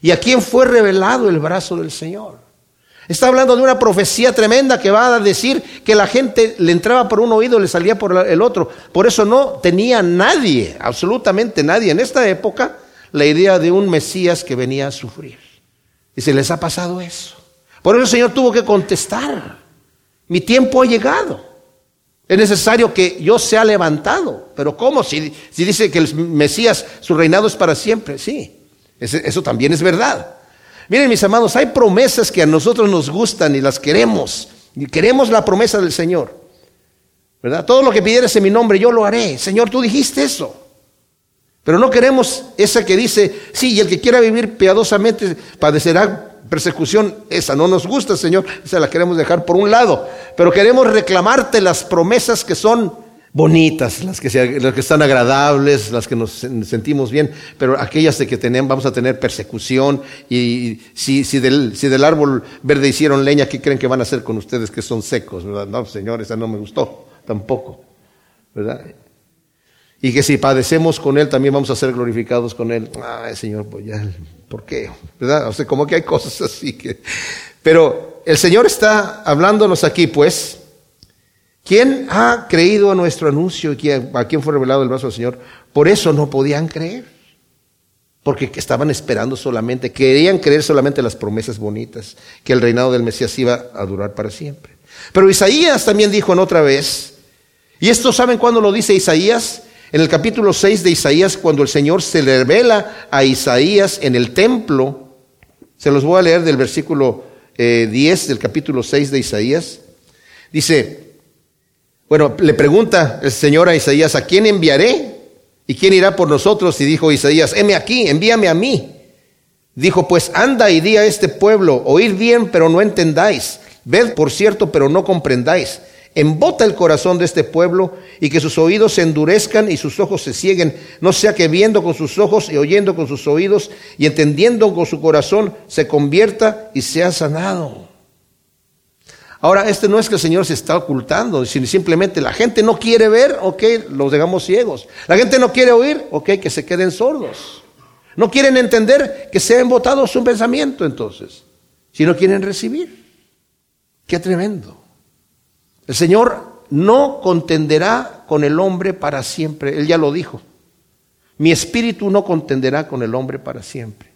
[SPEAKER 1] ¿Y a quién fue revelado el brazo del Señor? Está hablando de una profecía tremenda que va a decir que la gente le entraba por un oído y le salía por el otro. Por eso no tenía nadie, absolutamente nadie en esta época, la idea de un Mesías que venía a sufrir. Y se les ha pasado eso. Por eso el Señor tuvo que contestar. Mi tiempo ha llegado. Es necesario que yo sea levantado. Pero ¿cómo? Si, si dice que el Mesías, su reinado es para siempre. Sí, eso también es verdad. Miren mis amados, hay promesas que a nosotros nos gustan y las queremos. Y queremos la promesa del Señor. ¿Verdad? Todo lo que pidieras en mi nombre, yo lo haré. Señor, tú dijiste eso. Pero no queremos esa que dice, sí, y el que quiera vivir piadosamente padecerá persecución. Esa no nos gusta, Señor. Esa la queremos dejar por un lado. Pero queremos reclamarte las promesas que son bonitas, las que, las que están agradables, las que nos sentimos bien, pero aquellas de que tenemos, vamos a tener persecución y si, si, del, si del árbol verde hicieron leña, ¿qué creen que van a hacer con ustedes que son secos? No, Señor, esa no me gustó tampoco. ¿verdad? Y que si padecemos con Él, también vamos a ser glorificados con Él. Ay, Señor, pues ya, ¿por qué? ¿Verdad? O sea, como que hay cosas así que... Pero el Señor está hablándonos aquí, pues, ¿Quién ha creído a nuestro anuncio y a quién fue revelado el brazo del Señor? Por eso no podían creer. Porque estaban esperando solamente, querían creer solamente las promesas bonitas, que el reinado del Mesías iba a durar para siempre. Pero Isaías también dijo en otra vez, y esto saben cuándo lo dice Isaías, en el capítulo 6 de Isaías, cuando el Señor se le revela a Isaías en el templo, se los voy a leer del versículo 10 eh, del capítulo 6 de Isaías, dice, bueno, le pregunta el Señor a Isaías, ¿a quién enviaré? ¿Y quién irá por nosotros? Y dijo Isaías, heme aquí, envíame a mí. Dijo, pues anda y di a este pueblo, oíd bien, pero no entendáis. Ved, por cierto, pero no comprendáis. Embota el corazón de este pueblo y que sus oídos se endurezcan y sus ojos se cieguen, no sea que viendo con sus ojos y oyendo con sus oídos y entendiendo con su corazón se convierta y sea sanado. Ahora, este no es que el Señor se está ocultando, sino simplemente la gente no quiere ver, ok, los dejamos ciegos. La gente no quiere oír, ok, que se queden sordos. No quieren entender que sea embotado su pensamiento entonces, si no quieren recibir. Qué tremendo. El Señor no contenderá con el hombre para siempre. Él ya lo dijo. Mi espíritu no contenderá con el hombre para siempre.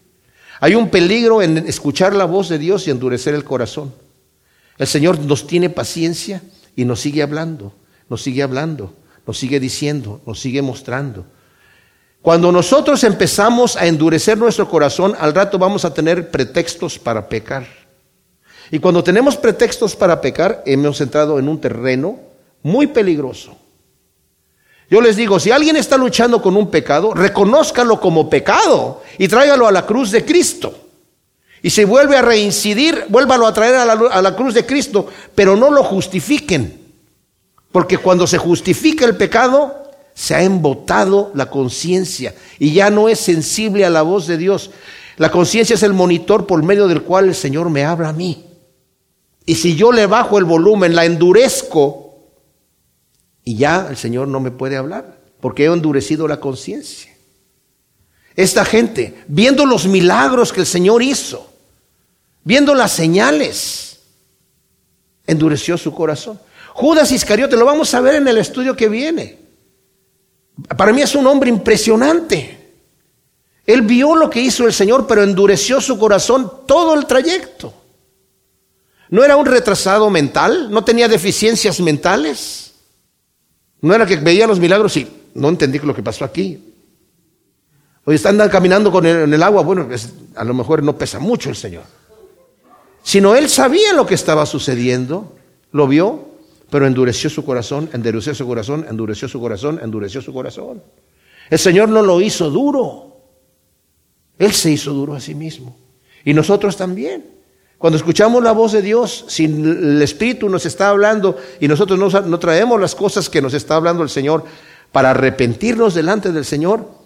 [SPEAKER 1] Hay un peligro en escuchar la voz de Dios y endurecer el corazón. El Señor nos tiene paciencia y nos sigue hablando, nos sigue hablando, nos sigue diciendo, nos sigue mostrando. Cuando nosotros empezamos a endurecer nuestro corazón, al rato vamos a tener pretextos para pecar. Y cuando tenemos pretextos para pecar, hemos entrado en un terreno muy peligroso. Yo les digo, si alguien está luchando con un pecado, reconózcalo como pecado y tráigalo a la cruz de Cristo. Y si vuelve a reincidir, vuélvalo a traer a la, a la cruz de Cristo, pero no lo justifiquen. Porque cuando se justifica el pecado, se ha embotado la conciencia y ya no es sensible a la voz de Dios. La conciencia es el monitor por medio del cual el Señor me habla a mí. Y si yo le bajo el volumen, la endurezco, y ya el Señor no me puede hablar, porque he endurecido la conciencia. Esta gente, viendo los milagros que el Señor hizo, viendo las señales, endureció su corazón. Judas Iscariote, lo vamos a ver en el estudio que viene. Para mí es un hombre impresionante. Él vio lo que hizo el Señor, pero endureció su corazón todo el trayecto. ¿No era un retrasado mental? ¿No tenía deficiencias mentales? ¿No era que veía los milagros y no entendí lo que pasó aquí? Hoy están caminando con el, en el agua, bueno, a lo mejor no pesa mucho el Señor. Sino él sabía lo que estaba sucediendo, lo vio, pero endureció su corazón, endureció su corazón, endureció su corazón, endureció su corazón. El Señor no lo hizo duro. Él se hizo duro a sí mismo. Y nosotros también. Cuando escuchamos la voz de Dios, si el Espíritu nos está hablando y nosotros no, traemos las cosas que nos está hablando el Señor para arrepentirnos delante del Señor,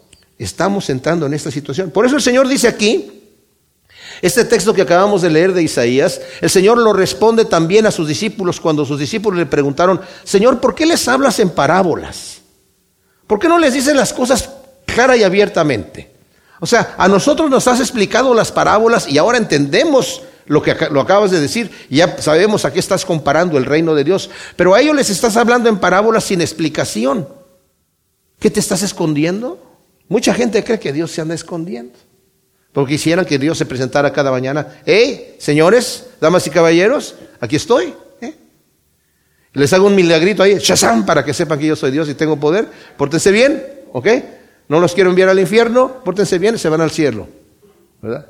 [SPEAKER 1] estamos entrando en esta situación. Por eso el Señor dice aquí, este texto que acabamos de leer de Isaías, el Señor lo responde también a sus discípulos cuando sus discípulos le preguntaron, Señor, ¿por qué les hablas en parábolas? ¿Por qué no les dices las cosas clara y abiertamente? O sea, a nosotros nos has explicado las parábolas y ahora entendemos lo que lo acabas de decir, ya sabemos a qué estás comparando el reino de Dios, pero a ellos les estás hablando en parábolas sin explicación. ¿Qué te estás escondiendo? Mucha gente cree que Dios se anda escondiendo. Porque quisieran que Dios se presentara cada mañana. ¡Eh, señores, damas y caballeros! Aquí estoy. ¿eh? Les hago un milagrito ahí, ¡shazam! Para que sepan que yo soy Dios y tengo poder. Pórtense bien, ¿ok? No los quiero enviar al infierno, pórtense bien, se van al cielo. ¿Verdad?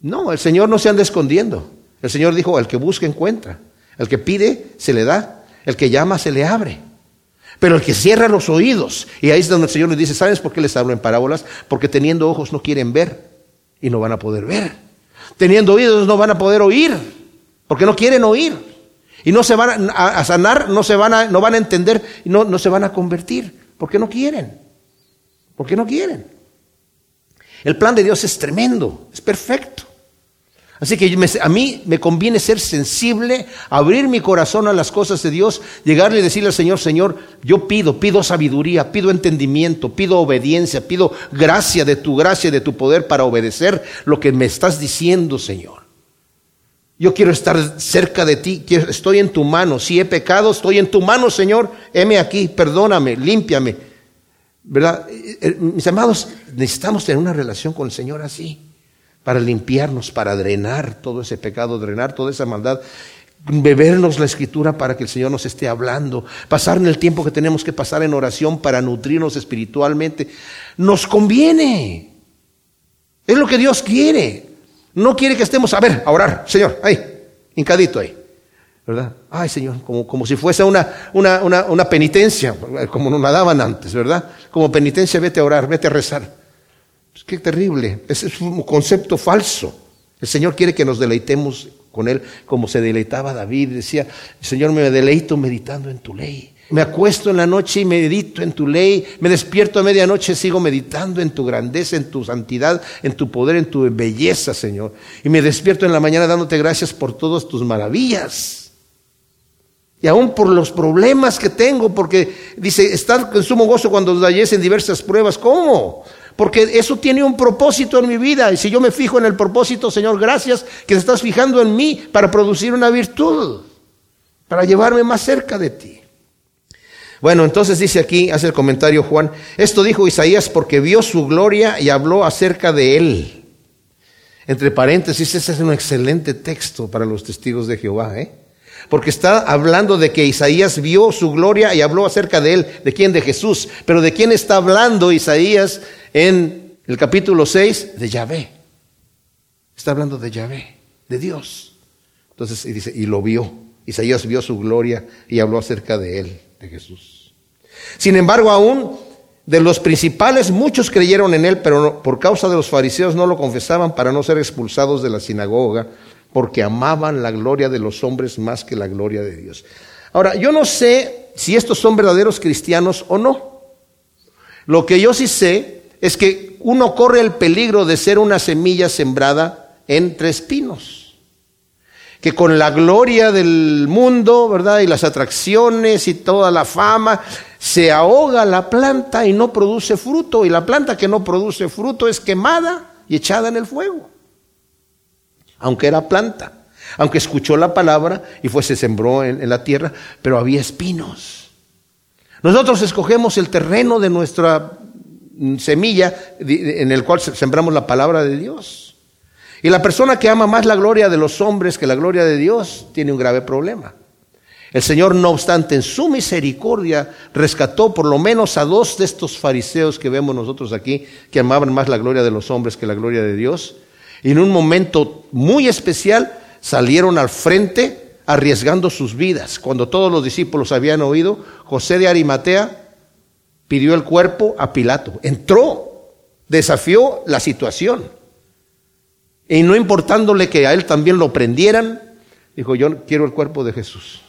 [SPEAKER 1] No, el Señor no se anda escondiendo. El Señor dijo, el que busca encuentra. El que pide, se le da. El que llama, se le abre. Pero el que cierra los oídos, y ahí es donde el Señor le dice, ¿sabes por qué les hablo en parábolas? Porque teniendo ojos no quieren ver y no van a poder ver. Teniendo oídos no van a poder oír, porque no quieren oír. Y no se van a, sanar, no, se van a, no van a entender, no, no se van a convertir, porque no quieren. Porque no quieren. El plan de Dios es tremendo, es perfecto. Así que a mí me conviene ser sensible, abrir mi corazón a las cosas de Dios, llegarle y decirle al Señor, Señor, yo pido, pido sabiduría, pido entendimiento, pido obediencia, pido gracia de tu gracia, de tu poder para obedecer lo que me estás diciendo, Señor. Yo quiero estar cerca de ti, estoy en tu mano. Si he pecado, estoy en tu mano, Señor. Heme aquí, perdóname, límpiame. ¿Verdad? Eh, eh, mis amados, necesitamos tener una relación con el Señor así para limpiarnos, para drenar todo ese pecado, drenar toda esa maldad, bebernos la escritura para que el Señor nos esté hablando, pasar en el tiempo que tenemos que pasar en oración para nutrirnos espiritualmente. Nos conviene. Es lo que Dios quiere. No quiere que estemos a ver, a orar, Señor, ahí, hincadito ahí. ¿Verdad? Ay, Señor, como, como si fuese una, una, una, una penitencia, como nos nadaban antes, ¿verdad? Como penitencia, vete a orar, vete a rezar. Qué terrible. Ese es un concepto falso. El Señor quiere que nos deleitemos con él, como se deleitaba David. Decía, Señor, me deleito meditando en tu ley. Me acuesto en la noche y medito en tu ley. Me despierto a medianoche y sigo meditando en tu grandeza, en tu santidad, en tu poder, en tu belleza, Señor. Y me despierto en la mañana dándote gracias por todas tus maravillas. Y aún por los problemas que tengo, porque dice, estar con sumo gozo cuando en diversas pruebas. ¿Cómo? Porque eso tiene un propósito en mi vida. Y si yo me fijo en el propósito, Señor, gracias que te estás fijando en mí para producir una virtud, para llevarme más cerca de ti. Bueno, entonces dice aquí, hace el comentario Juan, esto dijo Isaías porque vio su gloria y habló acerca de él. Entre paréntesis, ese es un excelente texto para los testigos de Jehová, ¿eh? Porque está hablando de que Isaías vio su gloria y habló acerca de él. ¿De quién? De Jesús. Pero ¿de quién está hablando Isaías en el capítulo 6? De Yahvé. Está hablando de Yahvé, de Dios. Entonces y dice, y lo vio. Isaías vio su gloria y habló acerca de él, de Jesús. Sin embargo, aún de los principales muchos creyeron en él, pero por causa de los fariseos no lo confesaban para no ser expulsados de la sinagoga porque amaban la gloria de los hombres más que la gloria de Dios. Ahora, yo no sé si estos son verdaderos cristianos o no. Lo que yo sí sé es que uno corre el peligro de ser una semilla sembrada entre espinos. Que con la gloria del mundo, ¿verdad? Y las atracciones y toda la fama, se ahoga la planta y no produce fruto. Y la planta que no produce fruto es quemada y echada en el fuego aunque era planta, aunque escuchó la palabra y fue, se sembró en, la tierra, pero había espinos. Nosotros escogemos el terreno de nuestra mm, semilla en el cual sembramos la palabra de Dios. Y la persona que ama más la gloria de los hombres que la gloria de Dios tiene un grave problema. El Señor, no obstante, en su misericordia rescató por lo menos a dos de estos fariseos que vemos nosotros aquí, que amaban más la gloria de los hombres que la gloria de Dios, en un momento muy especial salieron al frente arriesgando sus vidas. Cuando todos los discípulos habían oído, José de Arimatea pidió el cuerpo a Pilato. Entró, desafió la situación. Y no importándole que a él también lo prendieran, dijo, yo quiero el cuerpo de Jesús.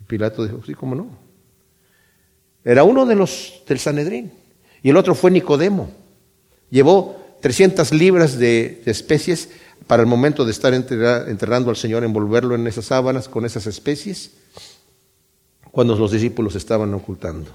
[SPEAKER 1] Y Pilato dijo, sí, cómo no. Era uno de los del Sanedrín. Y el otro fue Nicodemo. Llevó 300 libras de, especies para el momento de estar enterrando al Señor, envolverlo en esas sábanas con esas especies, cuando los discípulos estaban ocultando.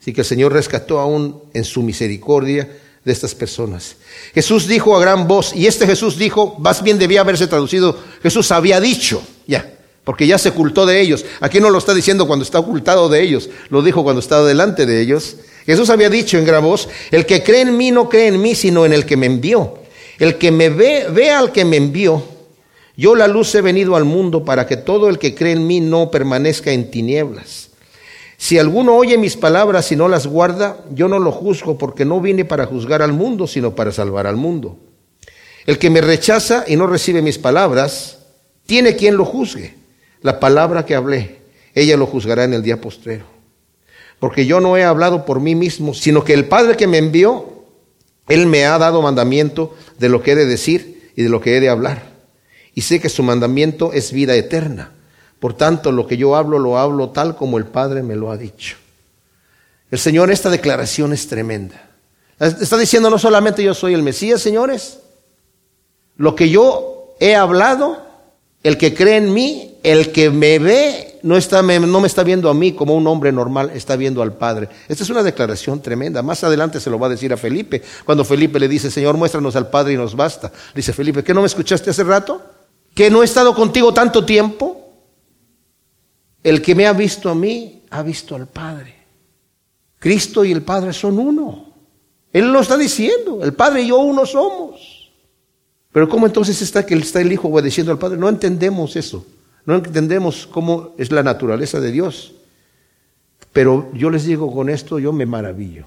[SPEAKER 1] Así que el Señor rescató aún en su misericordia de estas personas. Jesús dijo a gran voz, y este Jesús dijo, más bien debía haberse traducido, Jesús había dicho, ya, porque ya se ocultó de ellos. Aquí no lo está diciendo cuando está ocultado de ellos, lo dijo cuando estaba delante de ellos. Jesús había dicho en gran voz, el que cree en mí no cree en mí, sino en el que me envió. El que me ve, ve al que me envió. Yo la luz he venido al mundo para que todo el que cree en mí no permanezca en tinieblas. Si alguno oye mis palabras y no las guarda, yo no lo juzgo porque no vine para juzgar al mundo, sino para salvar al mundo. El que me rechaza y no recibe mis palabras, tiene quien lo juzgue. La palabra que hablé, ella lo juzgará en el día postrero porque yo no he hablado por mí mismo, sino que el Padre que me envió, Él me ha dado mandamiento de lo que he de decir y de lo que he de hablar. Y sé que su mandamiento es vida eterna. Por tanto, lo que yo hablo, lo hablo tal como el Padre me lo ha dicho. El Señor, esta declaración es tremenda. Está diciendo no solamente yo soy el Mesías, señores, lo que yo he hablado, el que cree en mí, el que me ve no, está, no me está viendo a mí como un hombre normal, está viendo al Padre. Esta es una declaración tremenda. Más adelante se lo va a decir a Felipe. Cuando Felipe le dice, Señor, muéstranos al Padre y nos basta. Dice Felipe, ¿qué no me escuchaste hace rato? ¿Que no he estado contigo tanto tiempo? El que me ha visto a mí, ha visto al Padre. Cristo y el Padre son uno. Él lo está diciendo. El Padre y yo uno somos. Pero ¿cómo entonces está que está el Hijo obedeciendo al Padre? No entendemos eso. No entendemos cómo es la naturaleza de Dios. Pero yo les digo con esto, yo me maravillo.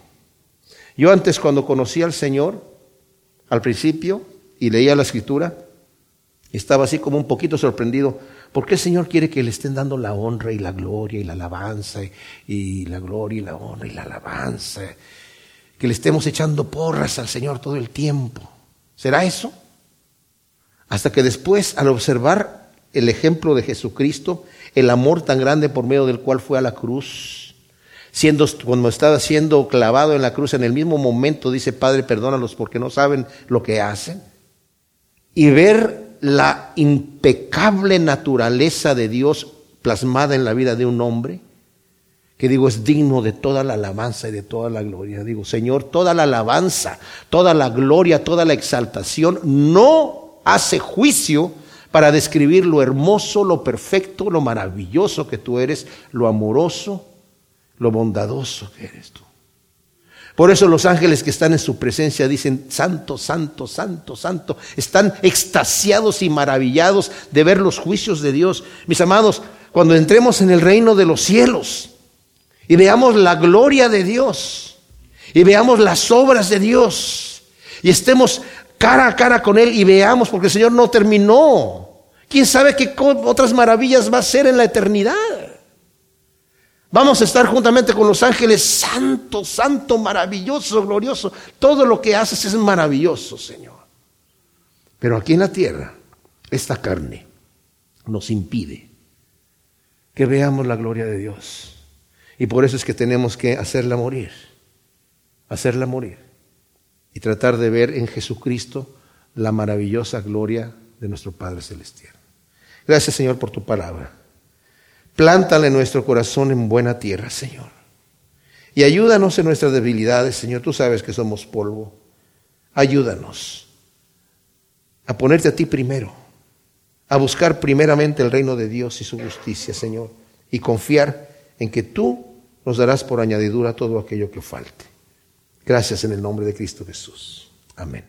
[SPEAKER 1] Yo antes cuando conocí al Señor, al principio, y leía la escritura, estaba así como un poquito sorprendido. ¿Por qué el Señor quiere que le estén dando la honra y la gloria y la alabanza y, la gloria y la honra y la alabanza? Que le estemos echando porras al Señor todo el tiempo. ¿Será eso? Hasta que después, al observar el ejemplo de Jesucristo, el amor tan grande por medio del cual fue a la cruz, siendo cuando estaba siendo clavado en la cruz, en el mismo momento dice, Padre, perdónalos porque no saben lo que hacen. Y ver la impecable naturaleza de Dios plasmada en la vida de un hombre, que digo es digno de toda la alabanza y de toda la gloria. Digo, Señor, toda la alabanza, toda la gloria, toda la exaltación no hace juicio para describir lo hermoso, lo perfecto, lo maravilloso que tú eres, lo amoroso, lo bondadoso que eres tú. Por eso los ángeles que están en su presencia dicen, santo, santo, santo, santo. Están extasiados y maravillados de ver los juicios de Dios. Mis amados, cuando entremos en el reino de los cielos y veamos la gloria de Dios y veamos las obras de Dios y estemos cara a cara con Él y veamos, porque el Señor no terminó. ¿Quién sabe qué otras maravillas va a hacer en la eternidad? Vamos a estar juntamente con los ángeles, santo, santo, maravilloso, glorioso. Todo lo que haces es maravilloso, Señor. Pero aquí en la tierra, esta carne nos impide que veamos la gloria de Dios. Y por eso es que tenemos que hacerla morir, hacerla morir. Y tratar de ver en Jesucristo la maravillosa gloria de nuestro Padre Celestial. Gracias Señor por tu palabra. Plántale nuestro corazón en buena tierra, Señor. Y ayúdanos en nuestras debilidades, Señor. Tú sabes que somos polvo. Ayúdanos a ponerte a ti primero, a buscar primeramente el reino de Dios y su justicia, Señor, y confiar en que tú nos darás por añadidura todo aquello que falte. Gracias en el nombre de Cristo Jesús. Amén.